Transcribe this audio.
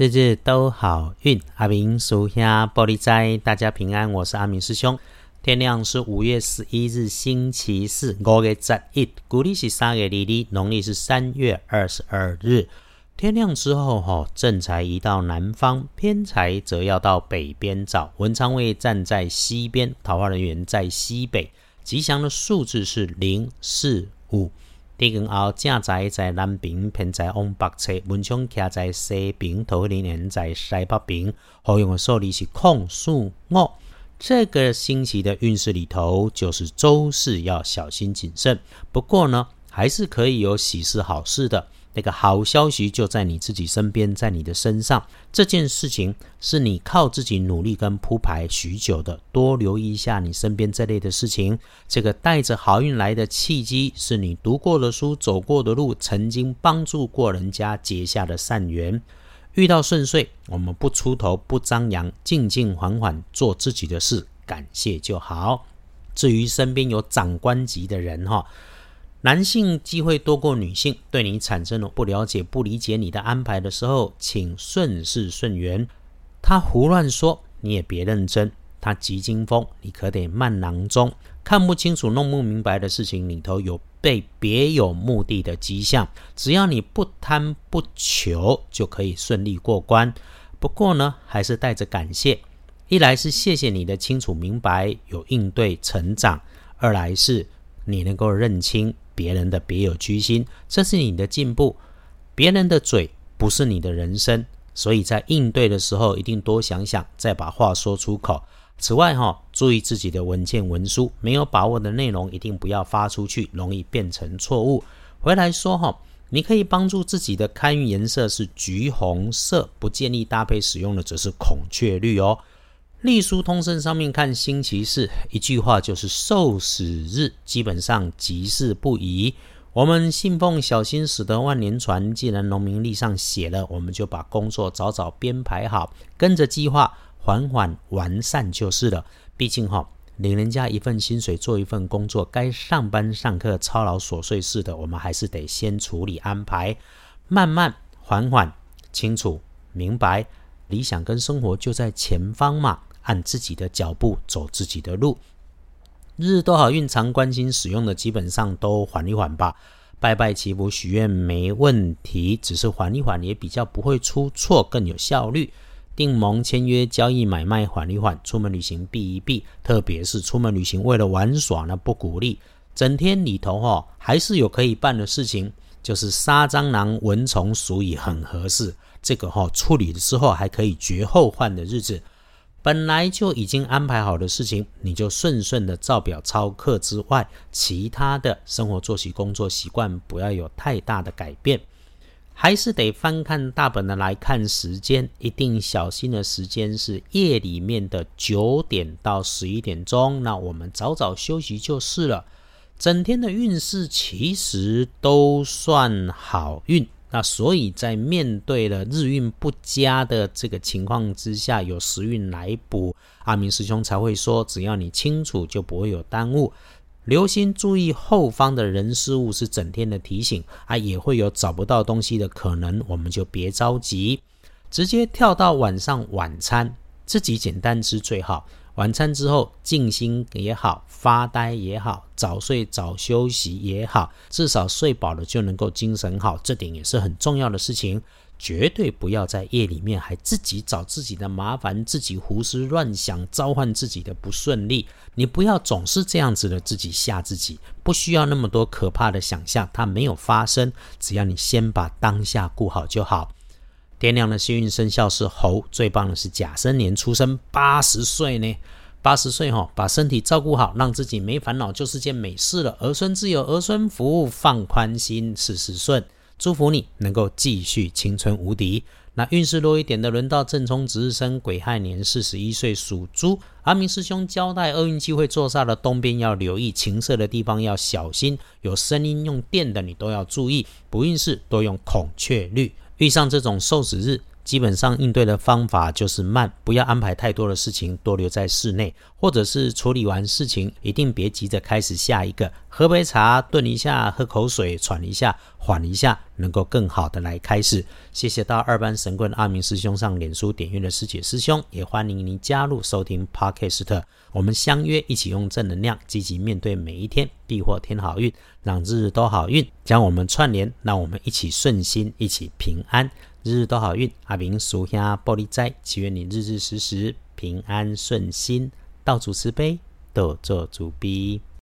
日日都好运，阿明属下玻璃斋，大家平安。我是阿明师兄。天亮是五月十一日，星期四，五月十一，古历是三月二日，农历是三月二十二日。天亮之后，哈，正财移到南方，偏财则要到北边找。文昌位站在西边，桃花人员在西北。吉祥的数字是零四五。地根后正在在南边，偏在往北侧；文昌徛在西边，桃花人在西北边。好用的数字是空数五。这个星期的运势里头，就是周四要小心谨慎。不过呢，还是可以有喜事好事的。那个好消息就在你自己身边，在你的身上。这件事情是你靠自己努力跟铺排许久的。多留意一下你身边这类的事情。这个带着好运来的契机，是你读过的书、走过的路、曾经帮助过人家结下的善缘。遇到顺遂，我们不出头、不张扬，静静缓缓做自己的事，感谢就好。至于身边有长官级的人，哈。男性机会多过女性，对你产生了不了解、不理解你的安排的时候，请顺势顺缘。他胡乱说，你也别认真。他急惊风，你可得慢囊中。看不清楚、弄不明白的事情里头有被别有目的的迹象。只要你不贪不求，就可以顺利过关。不过呢，还是带着感谢。一来是谢谢你的清楚明白，有应对成长；二来是你能够认清。别人的别有居心，这是你的进步。别人的嘴不是你的人生，所以在应对的时候一定多想想，再把话说出口。此外，哈，注意自己的文件文书，没有把握的内容一定不要发出去，容易变成错误。回来说，哈，你可以帮助自己的开运颜色是橘红色，不建议搭配使用的则是孔雀绿哦。隶书通身上面看星期四，一句话就是受死日，基本上吉事不宜。我们信奉小心驶得万年船，既然农民历上写了，我们就把工作早早编排好，跟着计划缓缓完善就是了。毕竟哈，领人家一份薪水做一份工作，该上班上课操劳琐碎事的，我们还是得先处理安排，慢慢缓缓清楚明白，理想跟生活就在前方嘛。按自己的脚步走自己的路，日日都好运常关心使用的，基本上都缓一缓吧。拜拜祈福许愿没问题，只是缓一缓也比较不会出错，更有效率。订盟签约交易买卖缓一缓，出门旅行避一避，特别是出门旅行为了玩耍呢，不鼓励。整天里头哈，还是有可以办的事情，就是杀蟑螂、蚊虫、鼠蚁很合适。这个哈处理的时候还可以绝后患的日子。本来就已经安排好的事情，你就顺顺的照表操课之外，其他的生活作息、工作习惯不要有太大的改变。还是得翻看大本的来看时间，一定小心的时间是夜里面的九点到十一点钟。那我们早早休息就是了。整天的运势其实都算好运。那所以在面对了日运不佳的这个情况之下，有时运来补，阿明师兄才会说，只要你清楚，就不会有耽误。留心注意后方的人事物是整天的提醒啊，也会有找不到东西的可能，我们就别着急，直接跳到晚上晚餐，自己简单吃最好。晚餐之后静心也好，发呆也好，早睡早休息也好，至少睡饱了就能够精神好，这点也是很重要的事情。绝对不要在夜里面还自己找自己的麻烦，自己胡思乱想，召唤自己的不顺利。你不要总是这样子的自己吓自己，不需要那么多可怕的想象，它没有发生。只要你先把当下顾好就好。天亮的幸运生肖是猴，最棒的是甲申年出生，八十岁呢，八十岁哈，把身体照顾好，让自己没烦恼，就是件美事了。儿孙自有儿孙福，放宽心，事事顺。祝福你能够继续青春无敌。那运势弱一点的，轮到正冲值日生，癸亥年四十一岁属猪。阿明师兄交代，厄运机会坐煞的东边要留意，情色的地方要小心，有声音用电的你都要注意。不运势多用孔雀绿。遇上这种受死日，基本上应对的方法就是慢，不要安排太多的事情，多留在室内，或者是处理完事情，一定别急着开始下一个，喝杯茶，顿一下，喝口水，喘一下，缓一下，能够更好的来开始。谢谢到二班神棍阿明师兄上脸书点阅的师姐师兄，也欢迎您加入收听 Podcast，我们相约一起用正能量，积极面对每一天，必获天好运，让日日都好运，将我们串联，让我们一起顺心，一起平安。日日都好运，阿明属下玻璃斋，祈愿你日日时时平安顺心，道主慈悲，多做主逼。